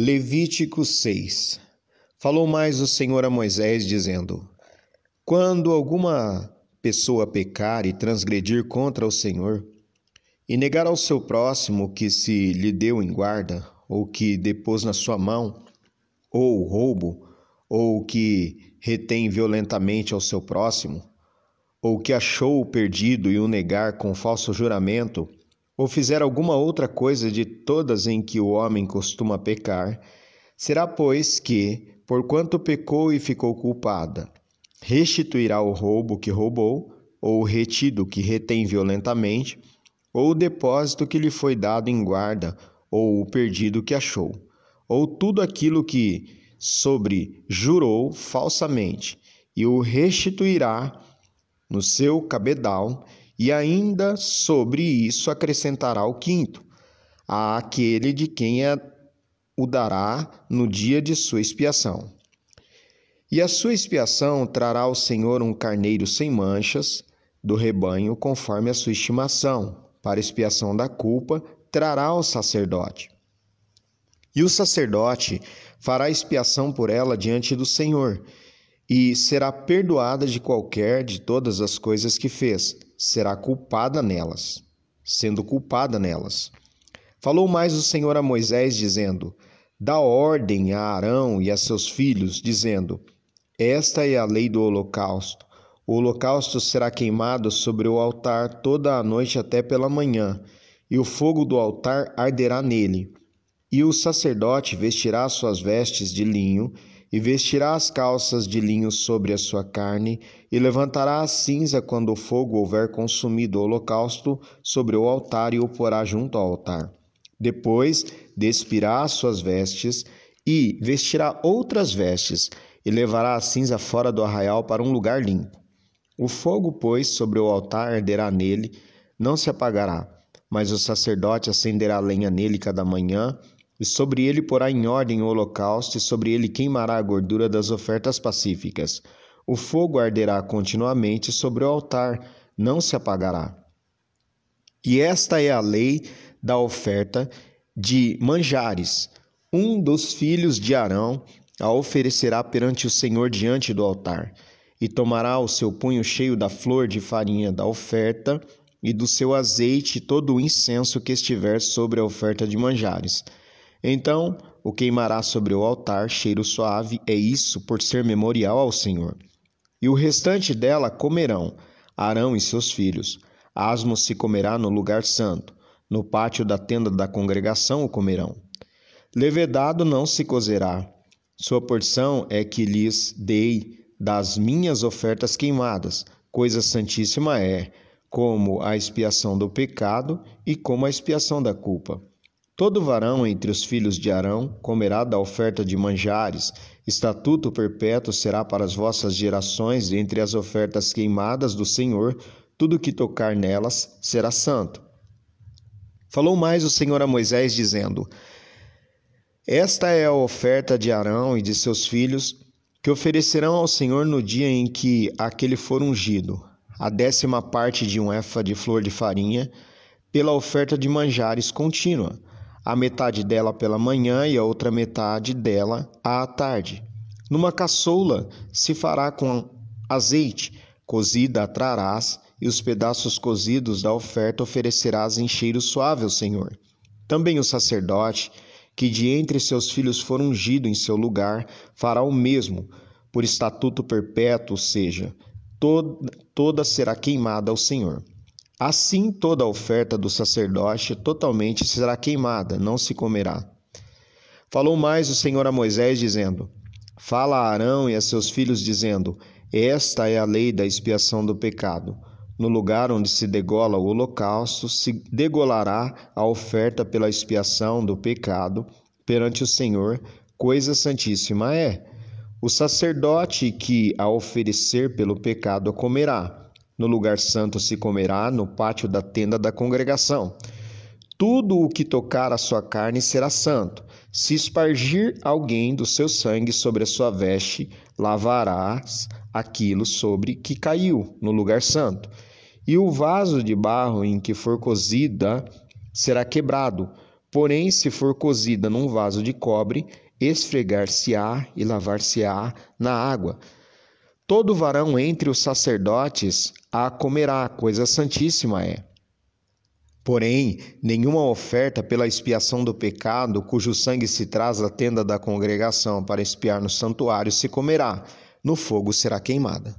Levítico 6 Falou mais o Senhor a Moisés, dizendo: Quando alguma pessoa pecar e transgredir contra o Senhor, e negar ao seu próximo que se lhe deu em guarda, ou que depôs na sua mão, ou roubo, ou que retém violentamente ao seu próximo, ou que achou o perdido e o negar com falso juramento, ou fizer alguma outra coisa de todas em que o homem costuma pecar, será, pois, que, porquanto pecou e ficou culpada, restituirá o roubo que roubou, ou o retido que retém violentamente, ou o depósito que lhe foi dado em guarda, ou o perdido que achou, ou tudo aquilo que sobre jurou falsamente, e o restituirá no seu cabedal e ainda sobre isso acrescentará o quinto, àquele de quem a, o dará no dia de sua expiação. E a sua expiação trará ao Senhor um carneiro sem manchas do rebanho, conforme a sua estimação. Para expiação da culpa, trará ao sacerdote. E o sacerdote fará expiação por ela diante do Senhor, e será perdoada de qualquer de todas as coisas que fez, será culpada nelas, sendo culpada nelas. Falou mais o Senhor a Moisés, dizendo: Dá ordem a Arão e a seus filhos, dizendo: Esta é a lei do holocausto. O holocausto será queimado sobre o altar toda a noite até pela manhã, e o fogo do altar arderá nele. E o sacerdote vestirá suas vestes de linho e vestirá as calças de linho sobre a sua carne, e levantará a cinza quando o fogo houver consumido o holocausto sobre o altar e o porá junto ao altar. Depois despirá as suas vestes e vestirá outras vestes, e levará a cinza fora do arraial para um lugar limpo. O fogo, pois, sobre o altar arderá nele, não se apagará, mas o sacerdote acenderá lenha nele cada manhã e sobre ele porá em ordem o holocausto, e sobre ele queimará a gordura das ofertas pacíficas. O fogo arderá continuamente sobre o altar, não se apagará. E esta é a lei da oferta de manjares. Um dos filhos de Arão a oferecerá perante o Senhor diante do altar, e tomará o seu punho cheio da flor de farinha da oferta e do seu azeite todo o incenso que estiver sobre a oferta de manjares então o queimará sobre o altar, cheiro suave, é isso por ser memorial ao Senhor. E o restante dela comerão Arão e seus filhos. Asmo se comerá no lugar santo, no pátio da tenda da congregação o comerão. Levedado não se cozerá. Sua porção é que lhes dei das minhas ofertas queimadas. Coisa santíssima é, como a expiação do pecado e como a expiação da culpa. Todo varão entre os filhos de Arão comerá da oferta de manjares, estatuto perpétuo será para as vossas gerações, entre as ofertas queimadas do Senhor, tudo que tocar nelas será santo. Falou mais o Senhor a Moisés, dizendo: Esta é a oferta de Arão e de seus filhos, que oferecerão ao Senhor no dia em que aquele for ungido, a décima parte de um éfa de flor de farinha, pela oferta de manjares contínua a metade dela pela manhã e a outra metade dela à tarde. Numa caçoula se fará com azeite, cozida trarás, e os pedaços cozidos da oferta oferecerás em cheiro suave ao Senhor. Também o sacerdote, que de entre seus filhos for ungido em seu lugar, fará o mesmo, por estatuto perpétuo, ou seja, toda, toda será queimada ao Senhor. Assim toda a oferta do sacerdote totalmente será queimada, não se comerá. Falou mais o Senhor a Moisés, dizendo: Fala a Arão e a seus filhos, dizendo: Esta é a lei da expiação do pecado. No lugar onde se degola o holocausto, se degolará a oferta pela expiação do pecado perante o Senhor, coisa santíssima é. O sacerdote que a oferecer pelo pecado comerá no lugar santo se comerá, no pátio da tenda da congregação. Tudo o que tocar a sua carne será santo. Se espargir alguém do seu sangue sobre a sua veste, lavarás aquilo sobre que caiu no lugar santo. E o vaso de barro em que for cozida será quebrado, Porém, se for cozida num vaso de cobre, esfregar-se-á e lavar-se-á na água. Todo varão entre os sacerdotes a comerá, coisa santíssima é. Porém, nenhuma oferta pela expiação do pecado, cujo sangue se traz à tenda da congregação para expiar no santuário, se comerá, no fogo será queimada.